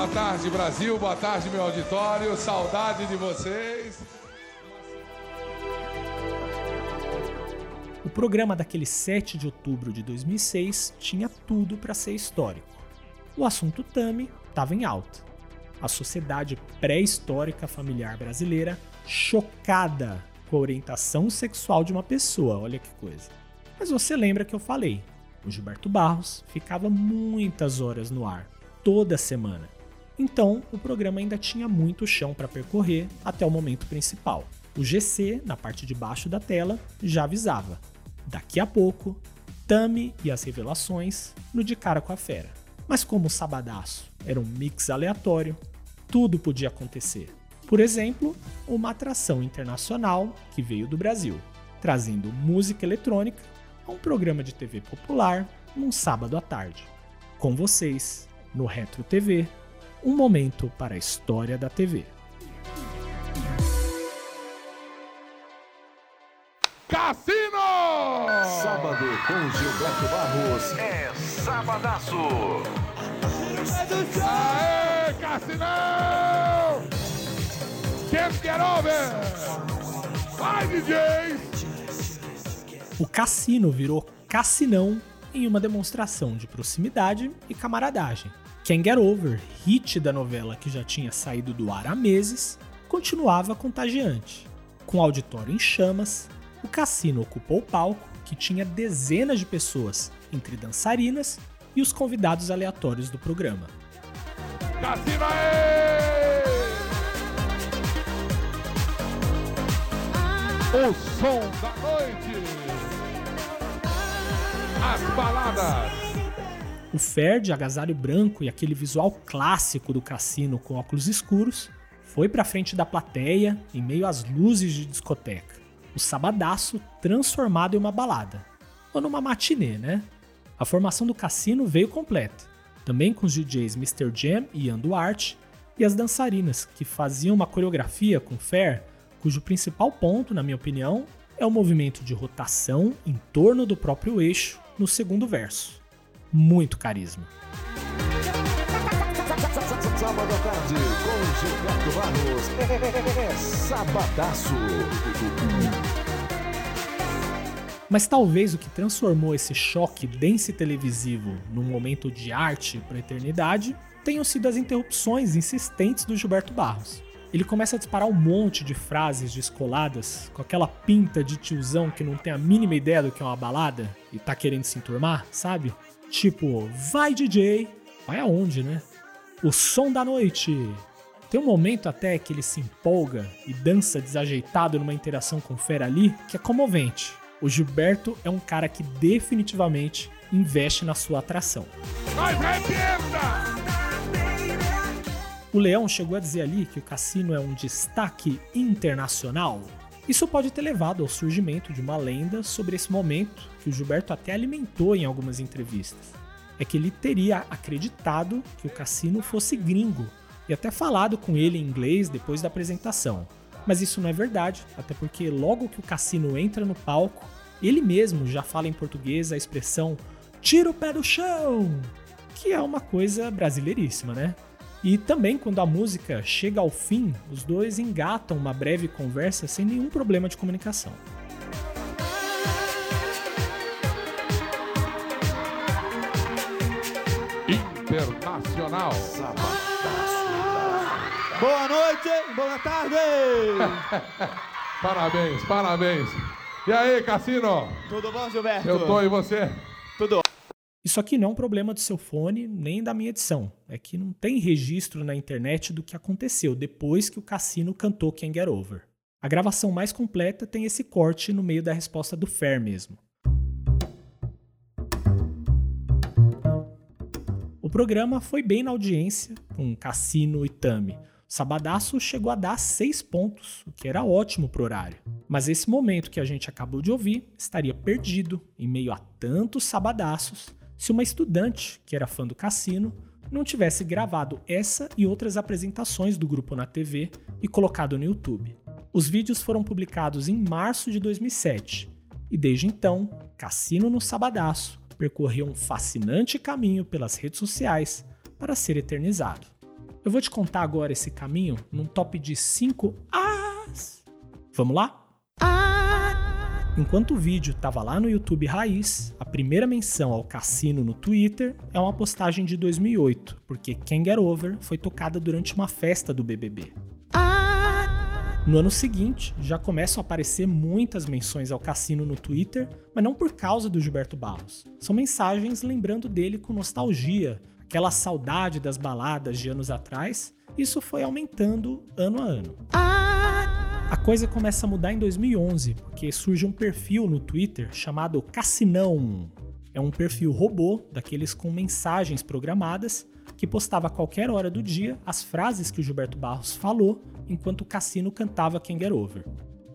Boa tarde, Brasil. Boa tarde, meu auditório. Saudade de vocês. programa daquele 7 de outubro de 2006 tinha tudo para ser histórico. O assunto Tami estava em alta. A sociedade pré-histórica familiar brasileira chocada com a orientação sexual de uma pessoa, olha que coisa. Mas você lembra que eu falei, o Gilberto Barros ficava muitas horas no ar, toda semana. Então, o programa ainda tinha muito chão para percorrer até o momento principal. O GC, na parte de baixo da tela, já avisava. Daqui a pouco, Tami e as revelações no De Cara com a Fera. Mas como o Sabadaço era um mix aleatório, tudo podia acontecer. Por exemplo, uma atração internacional que veio do Brasil, trazendo música eletrônica a um programa de TV popular num sábado à tarde. Com vocês, no Retro TV, um momento para a história da TV. Cassino! Sábado com Gilberto Barros é Sabadaço. Aê, Cassinão! Can't get over! Vai, DJs! O cassino virou cassinão em uma demonstração de proximidade e camaradagem. Can't Get Over, hit da novela que já tinha saído do ar há meses, continuava contagiante. Com o auditório em chamas, o cassino ocupou o palco, que tinha dezenas de pessoas, entre dançarinas e os convidados aleatórios do programa. Cassino aí! O som da noite! As baladas! O Fer de agasalho branco e aquele visual clássico do cassino com óculos escuros foi pra frente da plateia em meio às luzes de discoteca. O sabadaço transformado em uma balada. Ou numa matinê, né? A formação do cassino veio completa, também com os DJs Mr. Jam e Ian Duarte, e as dançarinas, que faziam uma coreografia com Fer, cujo principal ponto, na minha opinião, é o movimento de rotação em torno do próprio eixo no segundo verso. Muito carisma. Sábado à tarde com Gilberto Barros é Sabadaço. Mas talvez o que transformou esse choque dance televisivo num momento de arte para a eternidade tenham sido as interrupções insistentes do Gilberto Barros. Ele começa a disparar um monte de frases descoladas, com aquela pinta de tiozão que não tem a mínima ideia do que é uma balada e tá querendo se enturmar, sabe? Tipo, vai DJ, vai aonde, né? O som da noite. Tem um momento até que ele se empolga e dança desajeitado numa interação com o Fera ali que é comovente. O Gilberto é um cara que definitivamente investe na sua atração. O Leão chegou a dizer ali que o cassino é um destaque internacional. Isso pode ter levado ao surgimento de uma lenda sobre esse momento que o Gilberto até alimentou em algumas entrevistas. É que ele teria acreditado que o cassino fosse gringo e até falado com ele em inglês depois da apresentação. Mas isso não é verdade, até porque logo que o cassino entra no palco, ele mesmo já fala em português a expressão tira o pé do chão, que é uma coisa brasileiríssima, né? E também quando a música chega ao fim, os dois engatam uma breve conversa sem nenhum problema de comunicação. Internacional. [LAUGHS] Boa noite, boa tarde. [LAUGHS] parabéns, parabéns. E aí, Cassino? Tudo bom, Gilberto? Eu tô e você? Isso aqui não é um problema do seu fone nem da minha edição. É que não tem registro na internet do que aconteceu depois que o Cassino cantou Can't Get Over. A gravação mais completa tem esse corte no meio da resposta do Fair mesmo. O programa foi bem na audiência, com Cassino e Tami. Sabadaço chegou a dar 6 pontos, o que era ótimo pro horário. Mas esse momento que a gente acabou de ouvir estaria perdido em meio a tantos sabadaços se uma estudante, que era fã do Cassino, não tivesse gravado essa e outras apresentações do grupo na TV e colocado no YouTube. Os vídeos foram publicados em março de 2007 e desde então, Cassino no Sabadaço percorreu um fascinante caminho pelas redes sociais para ser eternizado. Eu vou te contar agora esse caminho num top de 5 As. Vamos lá? Enquanto o vídeo estava lá no YouTube raiz, a primeira menção ao cassino no Twitter é uma postagem de 2008, porque Can't Get Over foi tocada durante uma festa do BBB. No ano seguinte, já começam a aparecer muitas menções ao cassino no Twitter, mas não por causa do Gilberto Barros. São mensagens lembrando dele com nostalgia, aquela saudade das baladas de anos atrás. Isso foi aumentando ano a ano. A coisa começa a mudar em 2011, porque surge um perfil no Twitter chamado Cassinão. É um perfil robô, daqueles com mensagens programadas, que postava a qualquer hora do dia as frases que o Gilberto Barros falou enquanto o Cassino cantava Can Get Over.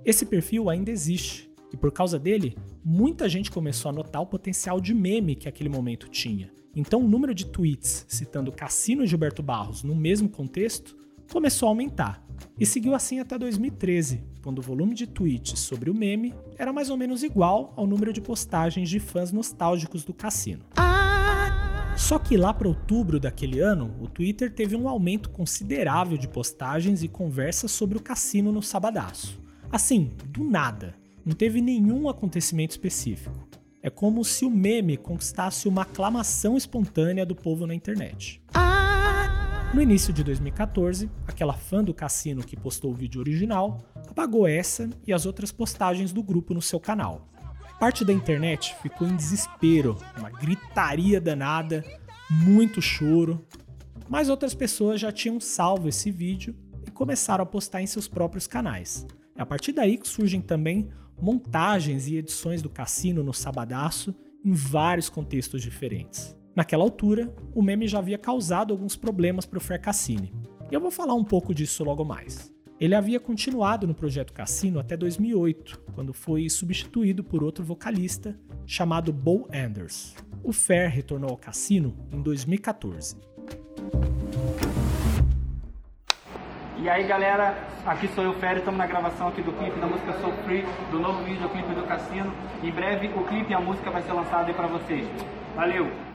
Esse perfil ainda existe, e por causa dele, muita gente começou a notar o potencial de meme que aquele momento tinha. Então o número de tweets citando Cassino e Gilberto Barros no mesmo contexto começou a aumentar. E seguiu assim até 2013, quando o volume de tweets sobre o meme era mais ou menos igual ao número de postagens de fãs nostálgicos do Cassino. Só que lá para outubro daquele ano, o Twitter teve um aumento considerável de postagens e conversas sobre o cassino no sabadaço. Assim, do nada. Não teve nenhum acontecimento específico. É como se o meme conquistasse uma aclamação espontânea do povo na internet. No início de 2014, aquela fã do cassino que postou o vídeo original apagou essa e as outras postagens do grupo no seu canal. Parte da internet ficou em desespero, uma gritaria danada, muito choro. Mas outras pessoas já tinham salvo esse vídeo e começaram a postar em seus próprios canais. É a partir daí que surgem também montagens e edições do cassino no Sabadaço em vários contextos diferentes. Naquela altura, o meme já havia causado alguns problemas para o Fer Cassini. E eu vou falar um pouco disso logo mais. Ele havia continuado no projeto Cassino até 2008, quando foi substituído por outro vocalista chamado Bo Anders. O Fer retornou ao Cassino em 2014. E aí galera, aqui sou eu, Fer, estamos na gravação aqui do clipe da música Soul Free, do novo videoclipe do Cassino. Em breve o clipe e a música vai ser lançado aí pra vocês. Valeu!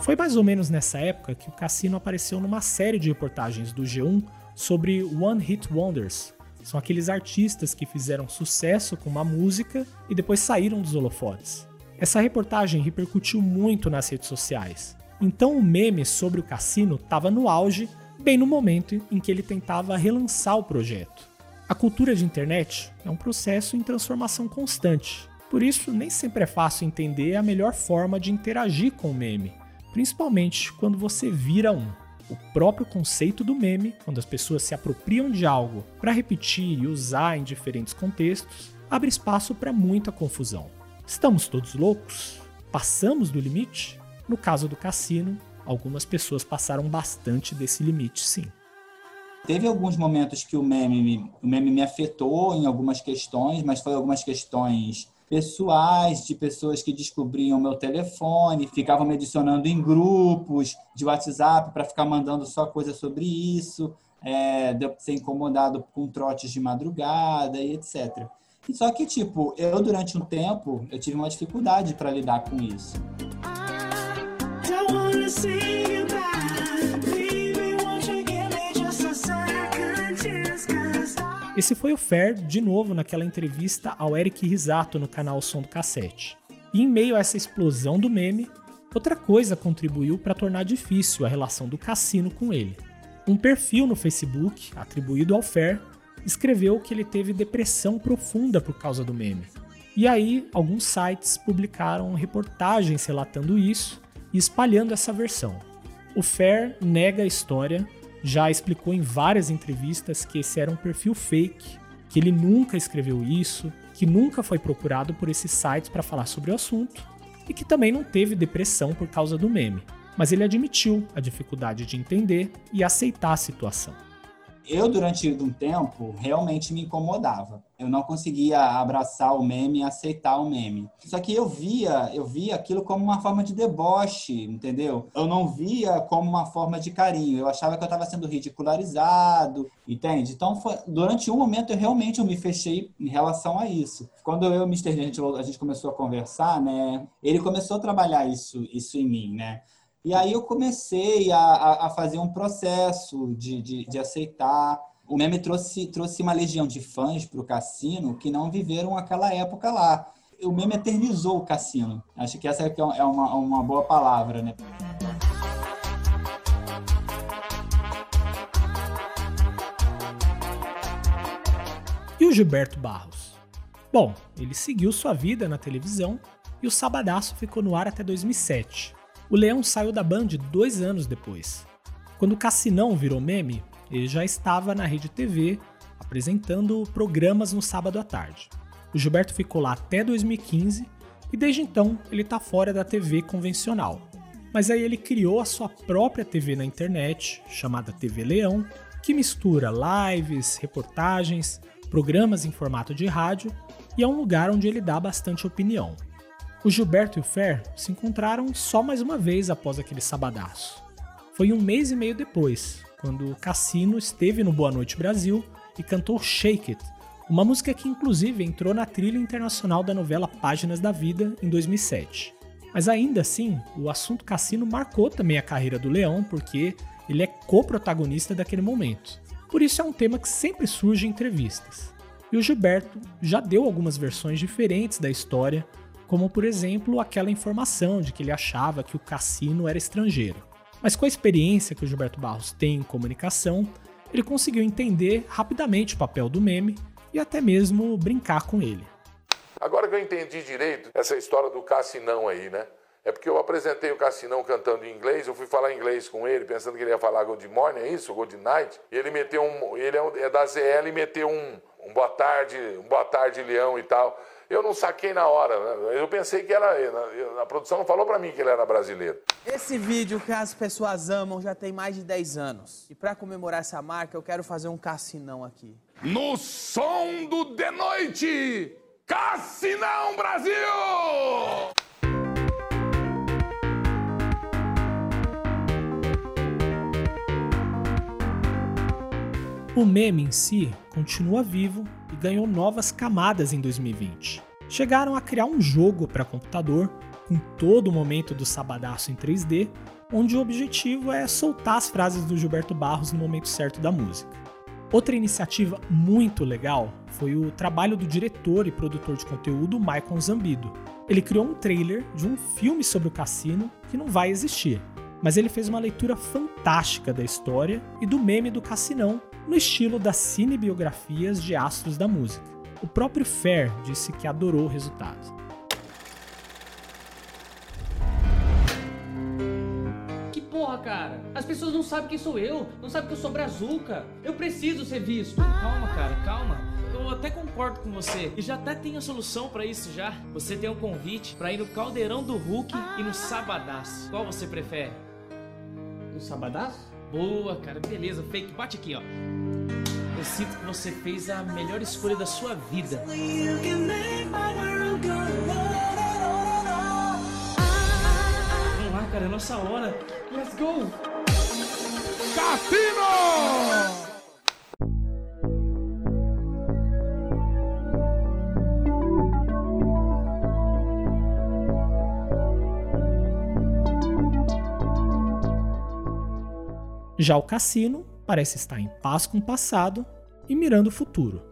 Foi mais ou menos nessa época que o Cassino apareceu numa série de reportagens do G1 sobre One Hit Wonders. São aqueles artistas que fizeram sucesso com uma música e depois saíram dos holofotes. Essa reportagem repercutiu muito nas redes sociais. Então o meme sobre o Cassino estava no auge, bem no momento em que ele tentava relançar o projeto. A cultura de internet é um processo em transformação constante. Por isso, nem sempre é fácil entender a melhor forma de interagir com o meme principalmente quando você vira um. O próprio conceito do meme, quando as pessoas se apropriam de algo para repetir e usar em diferentes contextos, abre espaço para muita confusão. Estamos todos loucos? Passamos do limite? No caso do cassino, algumas pessoas passaram bastante desse limite, sim. Teve alguns momentos que o meme, o meme me afetou em algumas questões, mas foi algumas questões pessoais, de pessoas que descobriam meu telefone, ficavam me adicionando em grupos de WhatsApp para ficar mandando só coisa sobre isso, é, de eu ser incomodado com trotes de madrugada e etc. Só que, tipo, eu durante um tempo, eu tive uma dificuldade para lidar com isso. Esse foi o Fer, de novo, naquela entrevista ao Eric Risato no canal Som do Cassete. E em meio a essa explosão do meme, outra coisa contribuiu para tornar difícil a relação do Cassino com ele. Um perfil no Facebook, atribuído ao Fer, escreveu que ele teve depressão profunda por causa do meme. E aí, alguns sites publicaram reportagens relatando isso e espalhando essa versão. O Fer nega a história já explicou em várias entrevistas que esse era um perfil fake, que ele nunca escreveu isso, que nunca foi procurado por esses sites para falar sobre o assunto e que também não teve depressão por causa do meme. Mas ele admitiu a dificuldade de entender e aceitar a situação eu, durante um tempo, realmente me incomodava. Eu não conseguia abraçar o meme aceitar o meme. Só que eu via, eu via aquilo como uma forma de deboche, entendeu? Eu não via como uma forma de carinho. Eu achava que eu estava sendo ridicularizado, entende? Então, foi, durante um momento, eu realmente eu me fechei em relação a isso. Quando eu e o Mr. a gente, a gente começou a conversar, né? Ele começou a trabalhar isso, isso em mim, né? E aí eu comecei a, a, fazer um processo de, de, de aceitar. O meme trouxe, trouxe uma legião de fãs para o cassino que não viveram aquela época lá. O meme eternizou o cassino. Acho que essa é uma, uma boa palavra, né? E o Gilberto Barros? Bom, ele seguiu sua vida na televisão e o Sabadaço ficou no ar até 2007. O Leão saiu da Band dois anos depois. Quando o Cassinão virou meme, ele já estava na Rede TV apresentando programas no sábado à tarde. O Gilberto ficou lá até 2015 e desde então ele está fora da TV convencional. Mas aí ele criou a sua própria TV na internet, chamada TV Leão, que mistura lives, reportagens, programas em formato de rádio e é um lugar onde ele dá bastante opinião. O Gilberto e o Fer se encontraram só mais uma vez após aquele sabadaço. Foi um mês e meio depois, quando o Cassino esteve no Boa Noite Brasil e cantou Shake It, uma música que inclusive entrou na trilha internacional da novela Páginas da Vida em 2007. Mas ainda assim, o assunto Cassino marcou também a carreira do Leão, porque ele é co-protagonista daquele momento. Por isso é um tema que sempre surge em entrevistas. E o Gilberto já deu algumas versões diferentes da história, como por exemplo aquela informação de que ele achava que o cassino era estrangeiro. Mas com a experiência que o Gilberto Barros tem em comunicação, ele conseguiu entender rapidamente o papel do meme e até mesmo brincar com ele. Agora que eu entendi direito essa história do cassinão aí, né? É porque eu apresentei o Cassinão cantando em inglês, eu fui falar inglês com ele, pensando que ele ia falar Good Morning, é isso? Good Night. E ele meteu um. Ele é, é da ZL e meteu um, um boa tarde, um boa tarde, Leão e tal. Eu não saquei na hora, né? eu pensei que era. A produção não falou para mim que ele era brasileiro. Esse vídeo que as pessoas amam já tem mais de 10 anos. E para comemorar essa marca, eu quero fazer um cassinão aqui. No som do de noite, Cassinão Brasil! O meme em si continua vivo e ganhou novas camadas em 2020. Chegaram a criar um jogo para computador com todo o momento do sabadaço em 3D, onde o objetivo é soltar as frases do Gilberto Barros no momento certo da música. Outra iniciativa muito legal foi o trabalho do diretor e produtor de conteúdo Michael Zambido. Ele criou um trailer de um filme sobre o cassino que não vai existir, mas ele fez uma leitura fantástica da história e do meme do cassinão no estilo das cinebiografias de astros da música. O próprio Fair disse que adorou o resultado. Que porra, cara? As pessoas não sabem quem sou eu, não sabem que eu sou brazuca. Eu preciso ser visto. Calma, cara, calma. Eu até concordo com você e já até tenho a solução para isso já. Você tem um convite para ir no Caldeirão do Hulk e no Sabadaço. Qual você prefere? No Sabadaço? Boa, cara, beleza, fake. Bate aqui, ó. Eu sinto que você fez a melhor escolha da sua vida. Vamos lá, cara, é nossa hora. Let's go! Cassino! Já o Cassino parece estar em paz com o passado e mirando o futuro.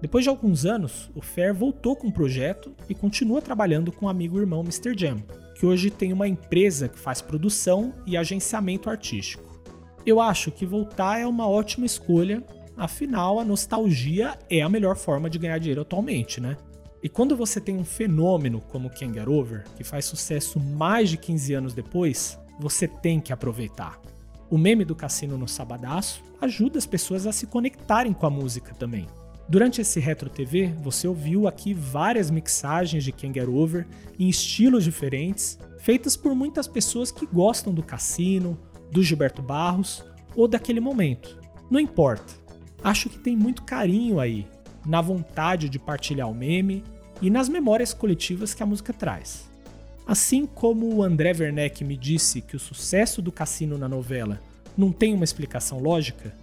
Depois de alguns anos, o Fair voltou com o projeto e continua trabalhando com o amigo e irmão Mr. Jam, que hoje tem uma empresa que faz produção e agenciamento artístico. Eu acho que voltar é uma ótima escolha, afinal a nostalgia é a melhor forma de ganhar dinheiro atualmente, né? E quando você tem um fenômeno como o Over, que faz sucesso mais de 15 anos depois, você tem que aproveitar. O meme do cassino no sabadaço ajuda as pessoas a se conectarem com a música também. Durante esse Retro TV, você ouviu aqui várias mixagens de Can't Get Over em estilos diferentes, feitas por muitas pessoas que gostam do cassino, do Gilberto Barros ou daquele momento. Não importa. Acho que tem muito carinho aí, na vontade de partilhar o meme e nas memórias coletivas que a música traz. Assim como o André Werneck me disse que o sucesso do cassino na novela não tem uma explicação lógica,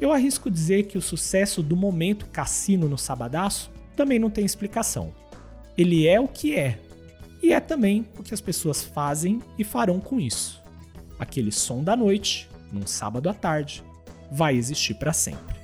eu arrisco dizer que o sucesso do momento cassino no Sabadaço também não tem explicação. Ele é o que é, e é também o que as pessoas fazem e farão com isso. Aquele som da noite, num sábado à tarde, vai existir para sempre.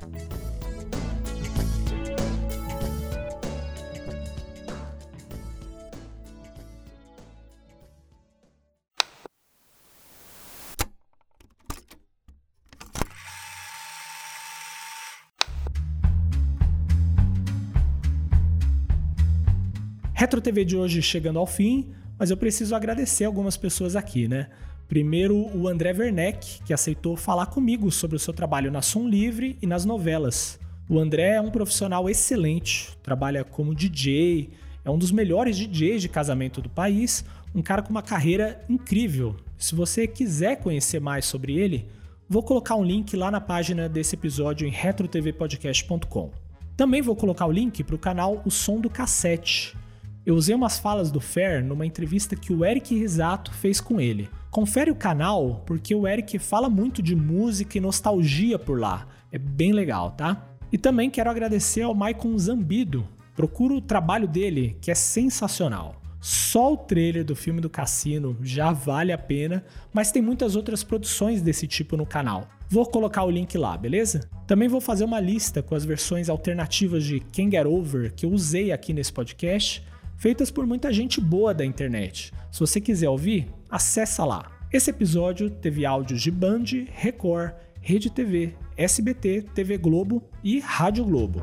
Retro TV de hoje chegando ao fim, mas eu preciso agradecer algumas pessoas aqui, né? Primeiro, o André Werneck, que aceitou falar comigo sobre o seu trabalho na Som Livre e nas novelas. O André é um profissional excelente, trabalha como DJ, é um dos melhores DJs de casamento do país, um cara com uma carreira incrível. Se você quiser conhecer mais sobre ele, vou colocar um link lá na página desse episódio em retrotvpodcast.com. Também vou colocar o link para o canal O Som do Cassete. Eu usei umas falas do Fer numa entrevista que o Eric Risato fez com ele. Confere o canal porque o Eric fala muito de música e nostalgia por lá. É bem legal, tá? E também quero agradecer ao Maicon Zambido. Procura o trabalho dele, que é sensacional. Só o trailer do filme do Cassino já vale a pena, mas tem muitas outras produções desse tipo no canal. Vou colocar o link lá, beleza? Também vou fazer uma lista com as versões alternativas de Can Get Over que eu usei aqui nesse podcast, feitas por muita gente boa da internet. Se você quiser ouvir, acessa lá. Esse episódio teve áudios de Band, Record, Rede TV, SBT, TV Globo e Rádio Globo.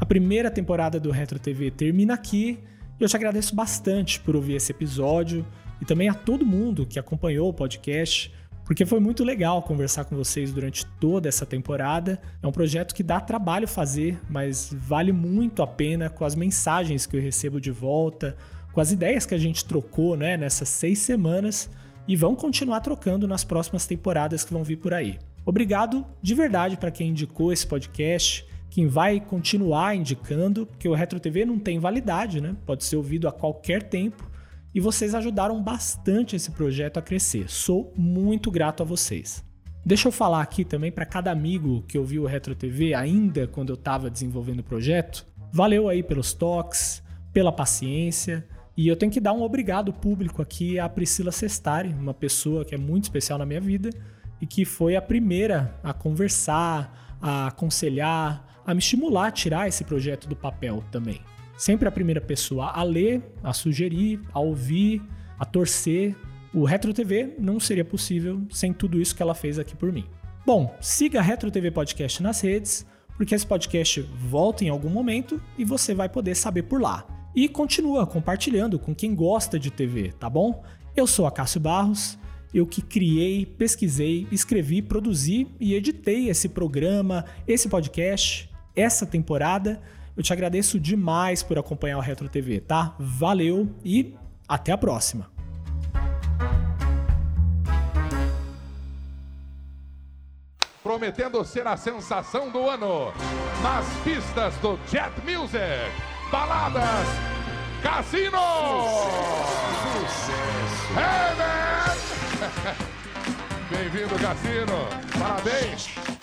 A primeira temporada do Retro TV termina aqui e eu te agradeço bastante por ouvir esse episódio e também a todo mundo que acompanhou o podcast, porque foi muito legal conversar com vocês durante toda essa temporada. É um projeto que dá trabalho fazer, mas vale muito a pena com as mensagens que eu recebo de volta, com as ideias que a gente trocou né, nessas seis semanas e vão continuar trocando nas próximas temporadas que vão vir por aí. Obrigado de verdade para quem indicou esse podcast, quem vai continuar indicando, porque o Retro TV não tem validade, né? Pode ser ouvido a qualquer tempo. E vocês ajudaram bastante esse projeto a crescer. Sou muito grato a vocês. Deixa eu falar aqui também para cada amigo que ouviu o Retro TV ainda quando eu estava desenvolvendo o projeto. Valeu aí pelos toques, pela paciência. E eu tenho que dar um obrigado público aqui à Priscila Sestari, uma pessoa que é muito especial na minha vida e que foi a primeira a conversar, a aconselhar, a me estimular a tirar esse projeto do papel também. Sempre a primeira pessoa a ler, a sugerir, a ouvir, a torcer. O Retro TV não seria possível sem tudo isso que ela fez aqui por mim. Bom, siga a Retro TV Podcast nas redes, porque esse podcast volta em algum momento e você vai poder saber por lá. E continua compartilhando com quem gosta de TV, tá bom? Eu sou a Cássio Barros, eu que criei, pesquisei, escrevi, produzi e editei esse programa, esse podcast, essa temporada. Eu te agradeço demais por acompanhar o Retro TV, tá? Valeu e até a próxima. Prometendo ser a sensação do ano nas pistas do Jet Music. Baladas Cassino! Sucesso! [LAUGHS] Bem-vindo, Cassino! Parabéns!